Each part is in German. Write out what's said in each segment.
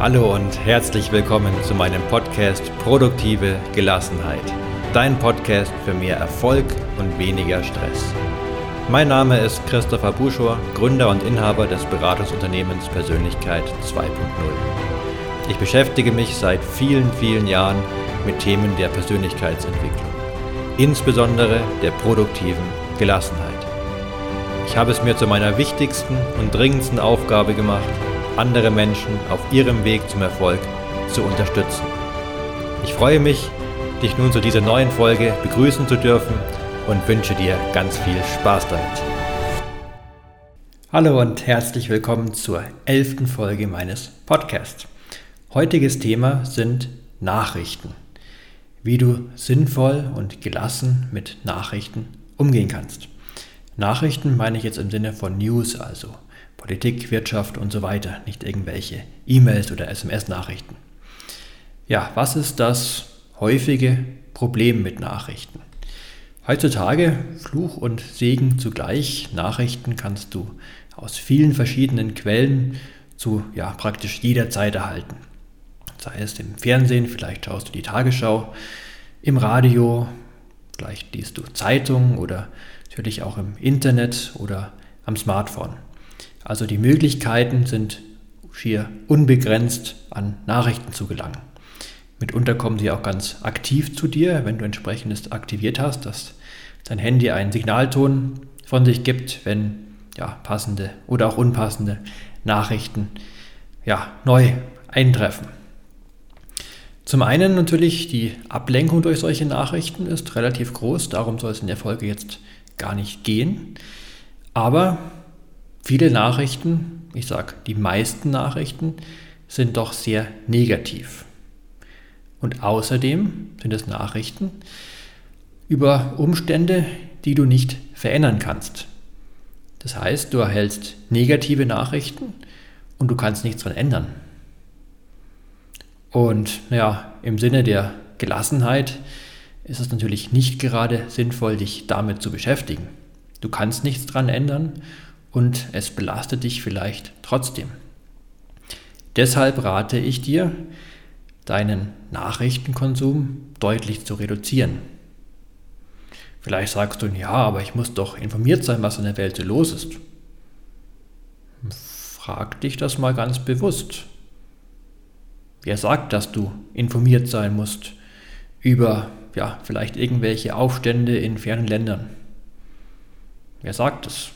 Hallo und herzlich willkommen zu meinem Podcast Produktive Gelassenheit. Dein Podcast für mehr Erfolg und weniger Stress. Mein Name ist Christopher Buschor, Gründer und Inhaber des Beratungsunternehmens Persönlichkeit 2.0. Ich beschäftige mich seit vielen, vielen Jahren mit Themen der Persönlichkeitsentwicklung, insbesondere der produktiven Gelassenheit. Ich habe es mir zu meiner wichtigsten und dringendsten Aufgabe gemacht, andere Menschen auf ihrem Weg zum Erfolg zu unterstützen. Ich freue mich, dich nun zu dieser neuen Folge begrüßen zu dürfen und wünsche dir ganz viel Spaß damit. Hallo und herzlich willkommen zur elften Folge meines Podcasts. Heutiges Thema sind Nachrichten. Wie du sinnvoll und gelassen mit Nachrichten umgehen kannst. Nachrichten meine ich jetzt im Sinne von News, also Politik, Wirtschaft und so weiter, nicht irgendwelche E-Mails oder SMS-Nachrichten. Ja, was ist das häufige Problem mit Nachrichten? Heutzutage Fluch und Segen zugleich. Nachrichten kannst du aus vielen verschiedenen Quellen zu ja, praktisch jeder Zeit erhalten. Sei es im Fernsehen, vielleicht schaust du die Tagesschau, im Radio, vielleicht liest du Zeitungen oder natürlich auch im Internet oder am Smartphone. Also die Möglichkeiten sind schier unbegrenzt an Nachrichten zu gelangen. Mitunter kommen sie auch ganz aktiv zu dir, wenn du entsprechendes aktiviert hast, dass dein Handy einen Signalton von sich gibt, wenn ja, passende oder auch unpassende Nachrichten ja, neu eintreffen. Zum einen natürlich die Ablenkung durch solche Nachrichten ist relativ groß, darum soll es in der Folge jetzt gar nicht gehen. Aber Viele Nachrichten, ich sage die meisten Nachrichten, sind doch sehr negativ. Und außerdem sind es Nachrichten über Umstände, die du nicht verändern kannst. Das heißt, du erhältst negative Nachrichten und du kannst nichts daran ändern. Und ja, im Sinne der Gelassenheit ist es natürlich nicht gerade sinnvoll, dich damit zu beschäftigen. Du kannst nichts daran ändern und es belastet dich vielleicht trotzdem. Deshalb rate ich dir, deinen Nachrichtenkonsum deutlich zu reduzieren. Vielleicht sagst du, ja, aber ich muss doch informiert sein, was in der Welt so los ist. Frag dich das mal ganz bewusst. Wer sagt, dass du informiert sein musst über ja, vielleicht irgendwelche Aufstände in fernen Ländern? Wer sagt es?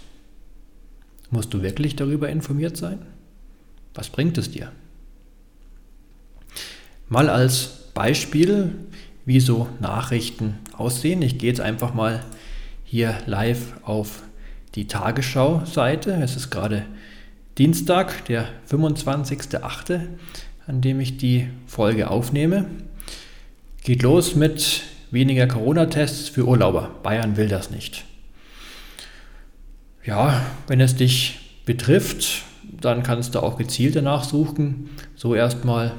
Musst du wirklich darüber informiert sein? Was bringt es dir? Mal als Beispiel, wie so Nachrichten aussehen. Ich gehe jetzt einfach mal hier live auf die Tagesschau-Seite. Es ist gerade Dienstag, der 25.08., an dem ich die Folge aufnehme. Geht los mit weniger Corona-Tests für Urlauber. Bayern will das nicht. Ja, wenn es dich betrifft, dann kannst du auch gezielt danach suchen. So erstmal,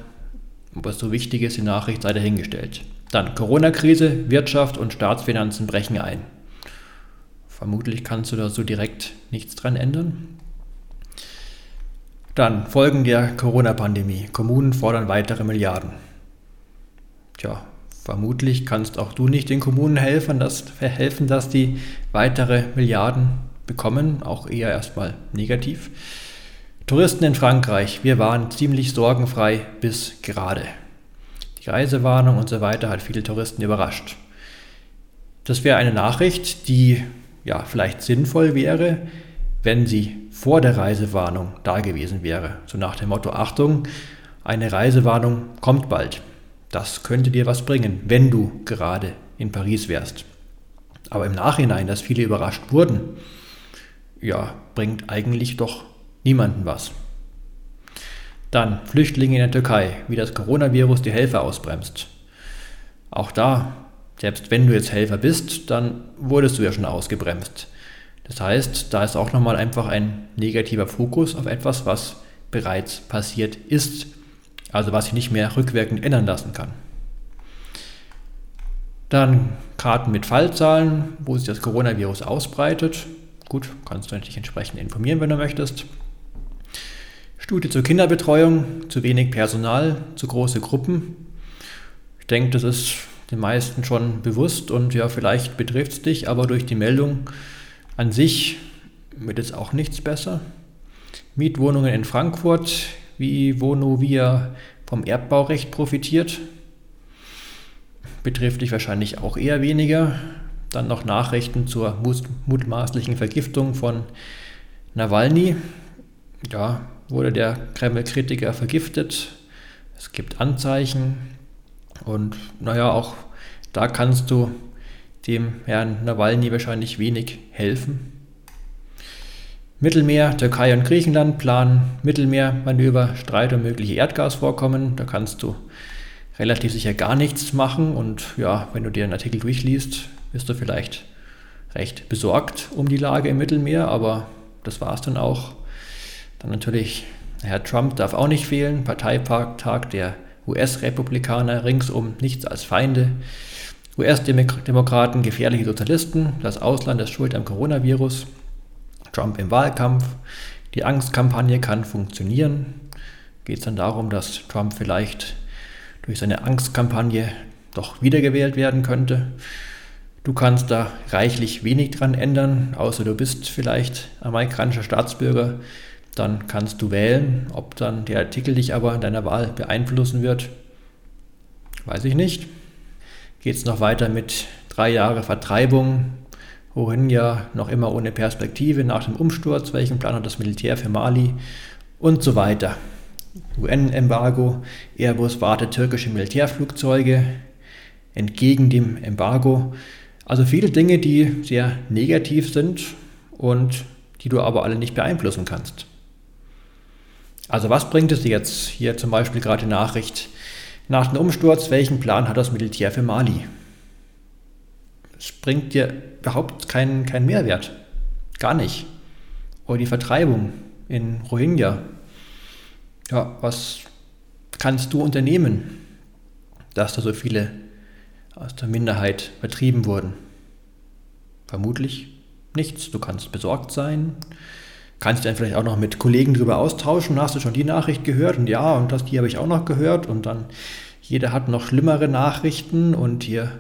es so wichtig ist, die Nachricht sei dahingestellt. Dann Corona-Krise, Wirtschaft und Staatsfinanzen brechen ein. Vermutlich kannst du da so direkt nichts dran ändern. Dann Folgen der Corona-Pandemie. Kommunen fordern weitere Milliarden. Tja, vermutlich kannst auch du nicht den Kommunen helfen, dass, helfen, dass die weitere Milliarden bekommen, auch eher erstmal negativ. Touristen in Frankreich, wir waren ziemlich sorgenfrei bis gerade. Die Reisewarnung und so weiter hat viele Touristen überrascht. Das wäre eine Nachricht, die ja vielleicht sinnvoll wäre, wenn sie vor der Reisewarnung da gewesen wäre. So nach dem Motto, Achtung, eine Reisewarnung kommt bald. Das könnte dir was bringen, wenn du gerade in Paris wärst. Aber im Nachhinein, dass viele überrascht wurden, ja, bringt eigentlich doch niemanden was. Dann Flüchtlinge in der Türkei, wie das Coronavirus die Helfer ausbremst. Auch da, selbst wenn du jetzt Helfer bist, dann wurdest du ja schon ausgebremst. Das heißt, da ist auch nochmal einfach ein negativer Fokus auf etwas, was bereits passiert ist, also was sich nicht mehr rückwirkend ändern lassen kann. Dann Karten mit Fallzahlen, wo sich das Coronavirus ausbreitet. Gut, kannst du dich entsprechend informieren, wenn du möchtest. Studie zur Kinderbetreuung, zu wenig Personal, zu große Gruppen. Ich denke, das ist den meisten schon bewusst und ja, vielleicht betrifft es dich, aber durch die Meldung an sich wird jetzt auch nichts besser. Mietwohnungen in Frankfurt, wie Vonovia vom Erbbaurecht profitiert, betrifft dich wahrscheinlich auch eher weniger. Dann noch Nachrichten zur mutmaßlichen Vergiftung von Nawalny. Ja, wurde der Kreml-Kritiker vergiftet. Es gibt Anzeichen. Und naja, auch da kannst du dem Herrn Nawalny wahrscheinlich wenig helfen. Mittelmeer, Türkei und Griechenland planen Mittelmeermanöver, Streit um mögliche Erdgasvorkommen. Da kannst du relativ sicher gar nichts machen. Und ja, wenn du dir einen Artikel durchliest, bist du vielleicht recht besorgt um die Lage im Mittelmeer, aber das war es dann auch. Dann natürlich, Herr Trump darf auch nicht fehlen, Parteitag der US-Republikaner, ringsum nichts als Feinde. US-Demokraten, gefährliche Sozialisten, das Ausland ist schuld am Coronavirus. Trump im Wahlkampf, die Angstkampagne kann funktionieren. Geht es dann darum, dass Trump vielleicht durch seine Angstkampagne doch wiedergewählt werden könnte. Du kannst da reichlich wenig dran ändern, außer du bist vielleicht amerikanischer Staatsbürger. Dann kannst du wählen. Ob dann der Artikel dich aber in deiner Wahl beeinflussen wird, weiß ich nicht. Geht es noch weiter mit drei Jahre Vertreibung, wohin ja noch immer ohne Perspektive nach dem Umsturz, welchen Plan hat das Militär für Mali und so weiter. UN-Embargo, Airbus wartet türkische Militärflugzeuge entgegen dem Embargo. Also viele Dinge, die sehr negativ sind und die du aber alle nicht beeinflussen kannst. Also was bringt es dir jetzt hier zum Beispiel gerade die Nachricht nach dem Umsturz, welchen Plan hat das Militär für Mali? Es bringt dir überhaupt keinen, keinen Mehrwert. Gar nicht. Oder die Vertreibung in Rohingya, ja, was kannst du unternehmen, dass da so viele aus der Minderheit vertrieben wurden? Vermutlich nichts. Du kannst besorgt sein, kannst dann vielleicht auch noch mit Kollegen darüber austauschen. Hast du schon die Nachricht gehört? Und ja, und das, die habe ich auch noch gehört. Und dann jeder hat noch schlimmere Nachrichten und ihr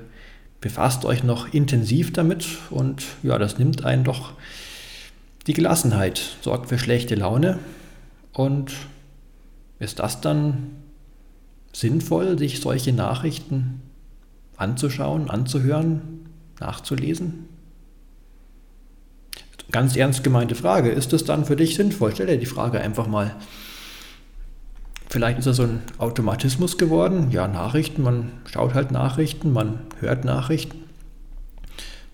befasst euch noch intensiv damit. Und ja, das nimmt einen doch die Gelassenheit, sorgt für schlechte Laune. Und ist das dann sinnvoll, sich solche Nachrichten anzuschauen, anzuhören, nachzulesen? Ganz ernst gemeinte Frage. Ist es dann für dich sinnvoll? Stell dir die Frage einfach mal. Vielleicht ist das so ein Automatismus geworden. Ja, Nachrichten, man schaut halt Nachrichten, man hört Nachrichten.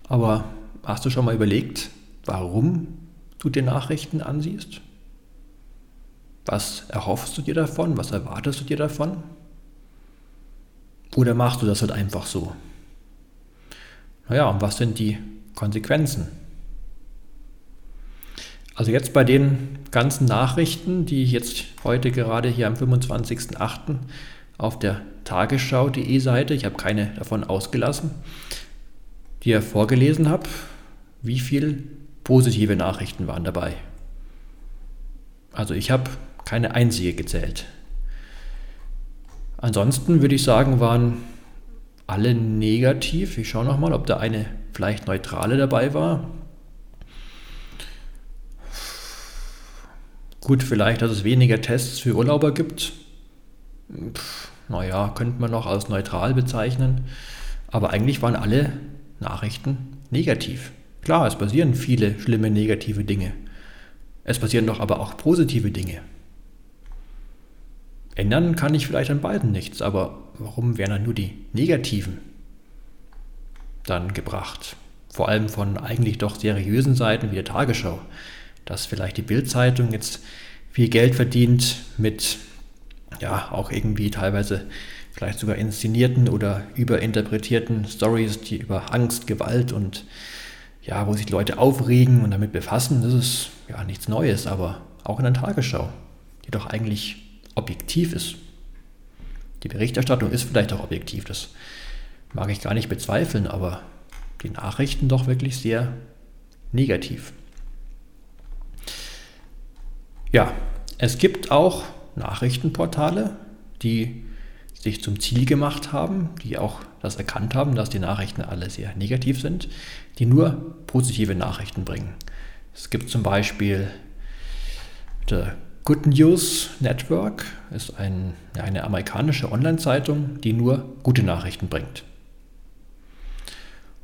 Aber hast du schon mal überlegt, warum du dir Nachrichten ansiehst? Was erhoffst du dir davon? Was erwartest du dir davon? Oder machst du das halt einfach so? Naja, und was sind die Konsequenzen? Also jetzt bei den ganzen Nachrichten, die ich jetzt heute gerade hier am 25.08. auf der Tagesschau.de Seite, ich habe keine davon ausgelassen, die ich vorgelesen habe, wie viele positive Nachrichten waren dabei. Also ich habe keine einzige gezählt. Ansonsten würde ich sagen, waren alle negativ. Ich schaue nochmal, ob da eine vielleicht neutrale dabei war. Gut, vielleicht, dass es weniger Tests für Urlauber gibt. naja, könnte man noch als neutral bezeichnen. Aber eigentlich waren alle Nachrichten negativ. Klar, es passieren viele schlimme negative Dinge. Es passieren doch aber auch positive Dinge. Ändern kann ich vielleicht an beiden nichts, aber warum werden dann nur die negativen dann gebracht? Vor allem von eigentlich doch seriösen Seiten wie der Tagesschau dass vielleicht die Bildzeitung jetzt viel Geld verdient mit ja auch irgendwie teilweise vielleicht sogar inszenierten oder überinterpretierten Stories, die über Angst, Gewalt und ja, wo sich Leute aufregen und damit befassen. Das ist ja nichts Neues, aber auch in der Tagesschau, die doch eigentlich objektiv ist. Die Berichterstattung ist vielleicht auch objektiv, das mag ich gar nicht bezweifeln, aber die Nachrichten doch wirklich sehr negativ. Ja, Es gibt auch Nachrichtenportale, die sich zum Ziel gemacht haben, die auch das erkannt haben, dass die Nachrichten alle sehr negativ sind, die nur positive Nachrichten bringen. Es gibt zum Beispiel The Good News Network, ist ein, eine amerikanische Online-Zeitung, die nur gute Nachrichten bringt.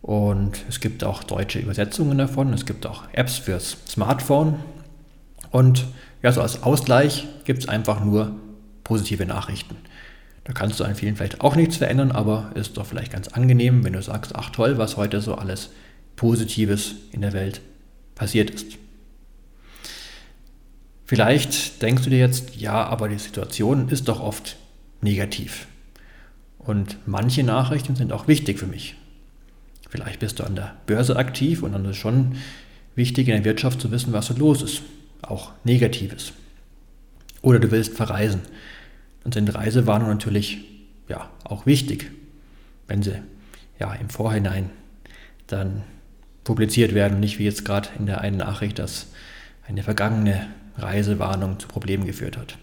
Und es gibt auch deutsche Übersetzungen davon, es gibt auch Apps fürs Smartphone. Und ja, so als Ausgleich gibt es einfach nur positive Nachrichten. Da kannst du an vielen vielleicht auch nichts verändern, aber ist doch vielleicht ganz angenehm, wenn du sagst, ach toll, was heute so alles Positives in der Welt passiert ist. Vielleicht denkst du dir jetzt, ja, aber die Situation ist doch oft negativ. Und manche Nachrichten sind auch wichtig für mich. Vielleicht bist du an der Börse aktiv und dann ist es schon wichtig in der Wirtschaft zu wissen, was so los ist. Auch Negatives. Oder du willst verreisen dann sind Reisewarnungen natürlich ja, auch wichtig, wenn sie ja, im Vorhinein dann publiziert werden, nicht wie jetzt gerade in der einen Nachricht, dass eine vergangene Reisewarnung zu Problemen geführt hat.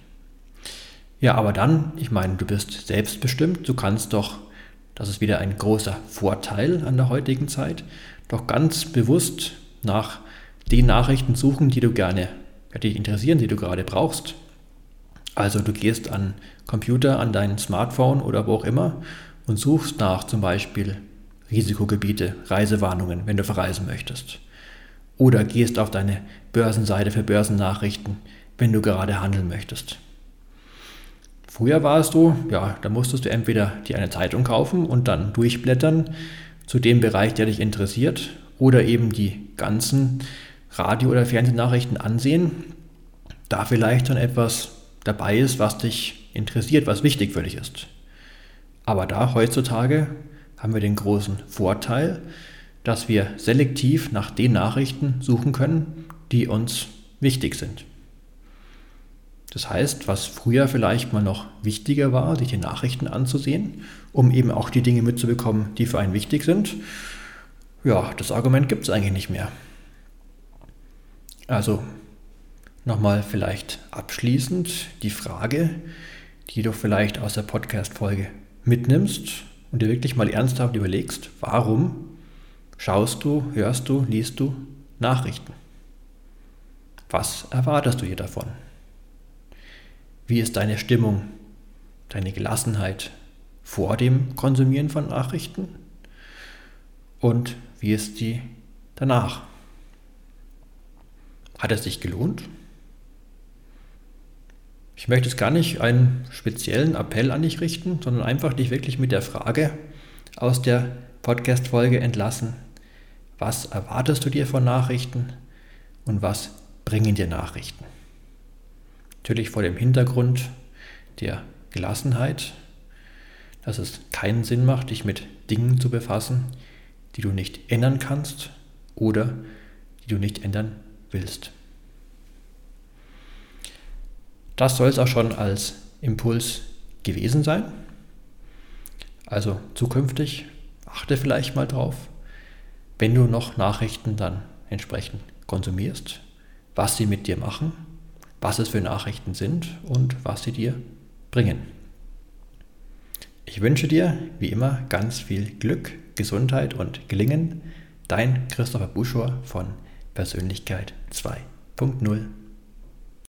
Ja, aber dann, ich meine, du bist selbstbestimmt, du kannst doch, das ist wieder ein großer Vorteil an der heutigen Zeit, doch ganz bewusst nach den Nachrichten suchen, die du gerne, die dich interessieren, die du gerade brauchst. Also du gehst an Computer, an dein Smartphone oder wo auch immer und suchst nach zum Beispiel Risikogebiete, Reisewarnungen, wenn du verreisen möchtest. Oder gehst auf deine Börsenseite für Börsennachrichten, wenn du gerade handeln möchtest. Früher war es so, ja, da musstest du entweder dir eine Zeitung kaufen und dann durchblättern zu dem Bereich, der dich interessiert, oder eben die ganzen Radio- oder Fernsehnachrichten ansehen, da vielleicht dann etwas dabei ist, was dich interessiert, was wichtig für dich ist. Aber da heutzutage haben wir den großen Vorteil, dass wir selektiv nach den Nachrichten suchen können, die uns wichtig sind. Das heißt, was früher vielleicht mal noch wichtiger war, sich die Nachrichten anzusehen, um eben auch die Dinge mitzubekommen, die für einen wichtig sind, ja, das Argument gibt es eigentlich nicht mehr. Also Nochmal vielleicht abschließend die Frage, die du vielleicht aus der Podcast-Folge mitnimmst und dir wirklich mal ernsthaft überlegst, warum schaust du, hörst du, liest du Nachrichten? Was erwartest du hier davon? Wie ist deine Stimmung, deine Gelassenheit vor dem Konsumieren von Nachrichten? Und wie ist die danach? Hat es sich gelohnt? Ich möchte jetzt gar nicht einen speziellen Appell an dich richten, sondern einfach dich wirklich mit der Frage aus der Podcast-Folge entlassen. Was erwartest du dir von Nachrichten und was bringen dir Nachrichten? Natürlich vor dem Hintergrund der Gelassenheit, dass es keinen Sinn macht, dich mit Dingen zu befassen, die du nicht ändern kannst oder die du nicht ändern willst. Das soll es auch schon als Impuls gewesen sein. Also zukünftig achte vielleicht mal drauf, wenn du noch Nachrichten dann entsprechend konsumierst, was sie mit dir machen, was es für Nachrichten sind und was sie dir bringen. Ich wünsche dir wie immer ganz viel Glück, Gesundheit und Gelingen. Dein Christopher Buschor von Persönlichkeit 2.0.